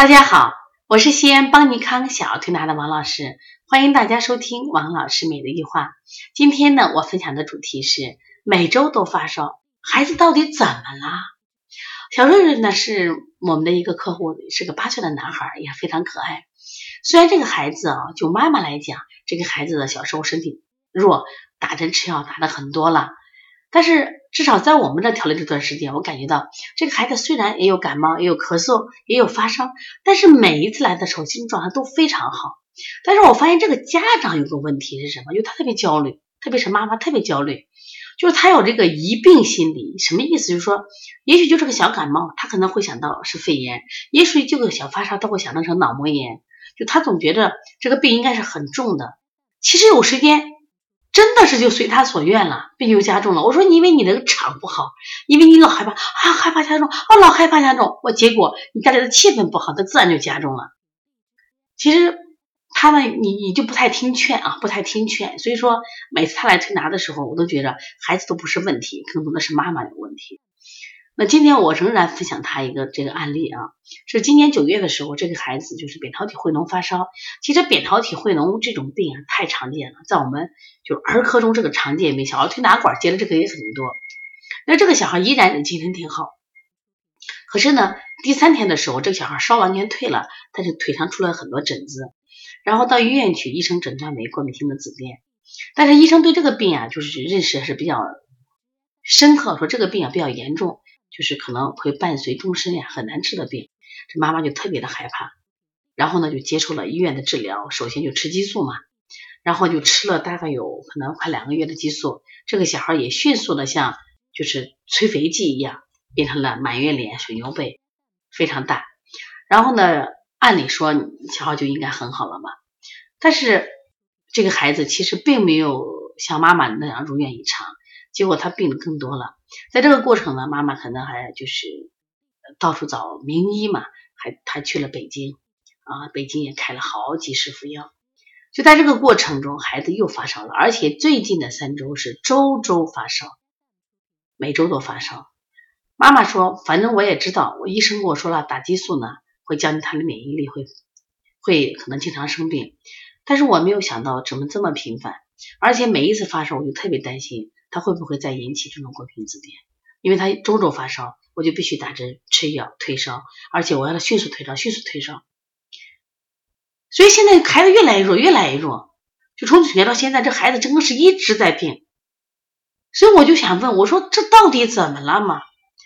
大家好，我是西安邦尼康小儿推拿的王老师，欢迎大家收听王老师每日一话。今天呢，我分享的主题是每周都发烧，孩子到底怎么了？小瑞瑞呢是我们的一个客户，是个八岁的男孩，也非常可爱。虽然这个孩子啊，就妈妈来讲，这个孩子的小时候身体弱，打针吃药打的很多了。但是至少在我们这调理这段时间，我感觉到这个孩子虽然也有感冒，也有咳嗽，也有发烧，但是每一次来的时候精神状态都非常好。但是我发现这个家长有个问题是什么？就他特别焦虑，特别是妈妈特别焦虑，就是他有这个疑病心理。什么意思？就是说，也许就是个小感冒，他可能会想到是肺炎；也许就个小发烧，他会想到成脑膜炎。就他总觉得这个病应该是很重的。其实有时间。真的是就随他所愿了，病就加重了。我说因为你那个场不好，因为你老害怕啊，害怕加重啊，老害怕加重，我结果你家里的气氛不好，它自然就加重了。其实他呢，你你就不太听劝啊，不太听劝。所以说每次他来推拿的时候，我都觉得孩子都不是问题，更多的是妈妈有问题。那今天我仍然分享他一个这个案例啊，是今年九月的时候，这个孩子就是扁桃体会脓发烧。其实扁桃体会脓这种病啊，太常见了，在我们就儿科中这个常见病，小儿推拿馆接的这个也很多。那这个小孩依然精神挺好，可是呢，第三天的时候，这个小孩烧完全退了，但是腿上出了很多疹子，然后到医院去，医生诊断为过敏性的紫癜。但是医生对这个病啊，就是认识还是比较深刻，说这个病啊比较严重。就是可能会伴随终身呀，很难治的病，这妈妈就特别的害怕，然后呢就接受了医院的治疗，首先就吃激素嘛，然后就吃了大概有可能快两个月的激素，这个小孩也迅速的像就是催肥剂一样，变成了满月脸、水牛背，非常大。然后呢，按理说小孩就应该很好了嘛，但是这个孩子其实并没有像妈妈那样如愿以偿。结果他病更多了，在这个过程呢，妈妈可能还就是到处找名医嘛，还还去了北京啊，北京也开了好几十副药。就在这个过程中，孩子又发烧了，而且最近的三周是周周发烧，每周都发烧。妈妈说，反正我也知道，我医生跟我说了，打激素呢会降低他的免疫力，会会可能经常生病。但是我没有想到怎么这么频繁，而且每一次发烧我就特别担心。他会不会再引起这种过敏紫癜？因为他周周发烧，我就必须打针吃药退烧，而且我要他迅速退烧，迅速退烧。所以现在孩子越来越弱，越来越弱。就从九月到现在，这孩子真的是一直在病。所以我就想问，我说这到底怎么了嘛？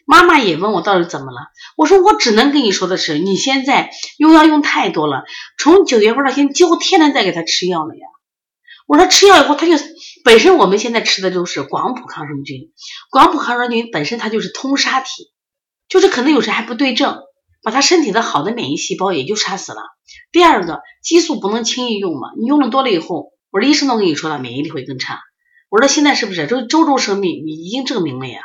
妈妈也问我到底怎么了？我说我只能跟你说的是，你现在用药用太多了，从九月份到现在，几乎天天在给他吃药了呀。我说吃药以后，他就。本身我们现在吃的都是广谱抗生菌，广谱抗生菌本身它就是通杀体，就是可能有时还不对症，把他身体的好的免疫细胞也就杀死了。第二个，激素不能轻易用嘛，你用了多了以后，我说医生都跟你说了，免疫力会更差。我说现在是不是周周周生病？你已经证明了呀，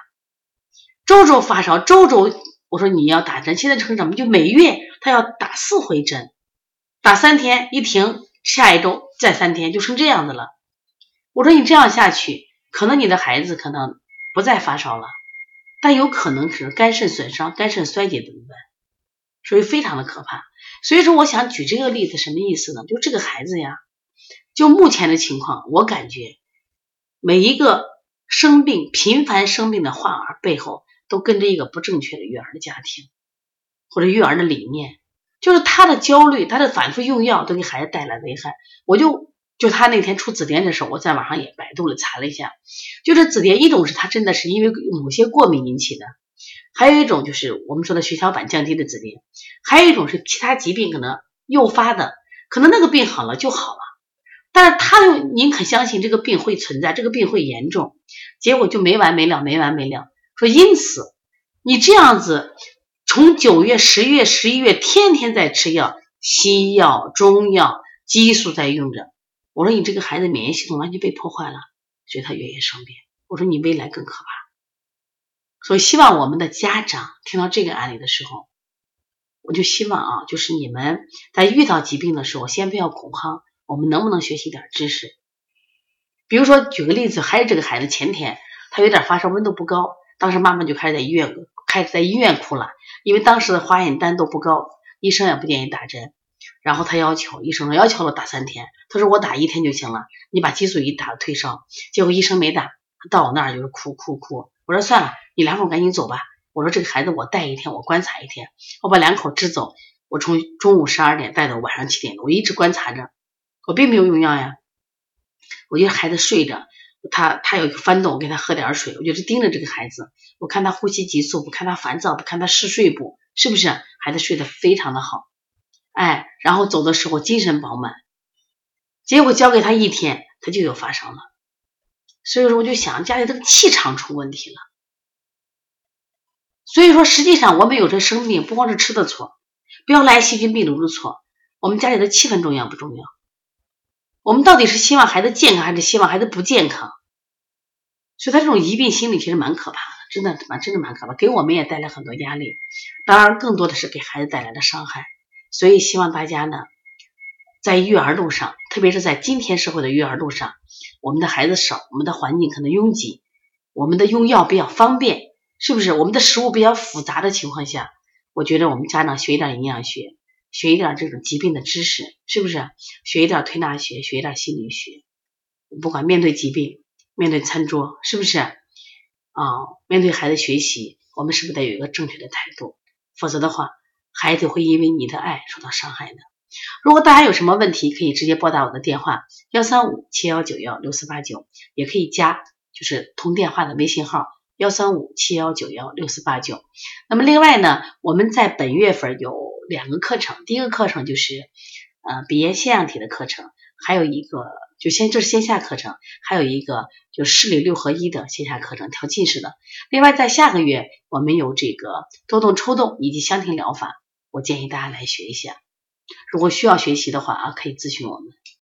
周周发烧，周周，我说你要打针，现在成什么？就每月他要打四回针，打三天一停，下一周再三天，就成这样子了。我说你这样下去，可能你的孩子可能不再发烧了，但有可能是肝肾损伤、肝肾衰竭怎么办？所以非常的可怕。所以说，我想举这个例子什么意思呢？就这个孩子呀，就目前的情况，我感觉每一个生病、频繁生病的患儿背后，都跟着一个不正确的育儿的家庭或者育儿的理念，就是他的焦虑、他的反复用药，都给孩子带来危害。我就。就他那天出紫癜的时候，我在网上也百度了查了一下，就是紫癜一种是他真的是因为某些过敏引起的，还有一种就是我们说的血小板降低的紫癜，还有一种是其他疾病可能诱发的，可能那个病好了就好了，但是他又宁可相信这个病会存在，这个病会严重，结果就没完没了，没完没了。说因此你这样子从九月、十月、十一月天天在吃药，西药、中药、激素在用着。我说你这个孩子免疫系统完全被破坏了，所以他越越生病。我说你未来更可怕。所以希望我们的家长听到这个案例的时候，我就希望啊，就是你们在遇到疾病的时候，先不要恐慌，我们能不能学习点知识？比如说举个例子，还是这个孩子前天他有点发烧，温度不高，当时妈妈就开始在医院开始在医院哭了，因为当时的化验单都不高，医生也不建议打针。然后他要求医生说要求了打三天，他说我打一天就行了，你把激素一打退烧。结果医生没打，到我那儿就是哭哭哭。我说算了，你两口赶紧走吧。我说这个孩子我带一天，我观察一天，我把两口支走。我从中午十二点带到晚上七点我一直观察着，我并没有用药呀。我就孩子睡着，他他有一个翻动，我给他喝点水，我就是盯着这个孩子，我看他呼吸急促不，看他烦躁不，看他嗜睡不，是不是？孩子睡得非常的好。哎，然后走的时候精神饱满，结果交给他一天，他就有发烧了。所以说，我就想家里这个气场出问题了。所以说，实际上我们有这生病，不光是吃的错，不要赖细菌病毒的错，我们家里的气氛重要不重要？我们到底是希望孩子健康，还是希望孩子不健康？所以，他这种疑病心理其实蛮可怕的，真的蛮真的蛮可怕，给我们也带来很多压力，当然更多的是给孩子带来的伤害。所以希望大家呢，在育儿路上，特别是在今天社会的育儿路上，我们的孩子少，我们的环境可能拥挤，我们的用药比较方便，是不是？我们的食物比较复杂的情况下，我觉得我们家长学一点营养学，学一点这种疾病的知识，是不是？学一点推拿学，学一点心理学，不管面对疾病，面对餐桌，是不是？啊，面对孩子学习，我们是不是得有一个正确的态度？否则的话。孩子会因为你的爱受到伤害的。如果大家有什么问题，可以直接拨打我的电话幺三五七幺九幺六四八九，也可以加就是通电话的微信号幺三五七幺九幺六四八九。那么另外呢，我们在本月份有两个课程，第一个课程就是呃鼻炎腺样体的课程，还有一个就先这是线下课程，还有一个就视力六合一的线下课程调近视的。另外在下个月我们有这个多动抽动以及香庭疗法。我建议大家来学一下，如果需要学习的话啊，可以咨询我们。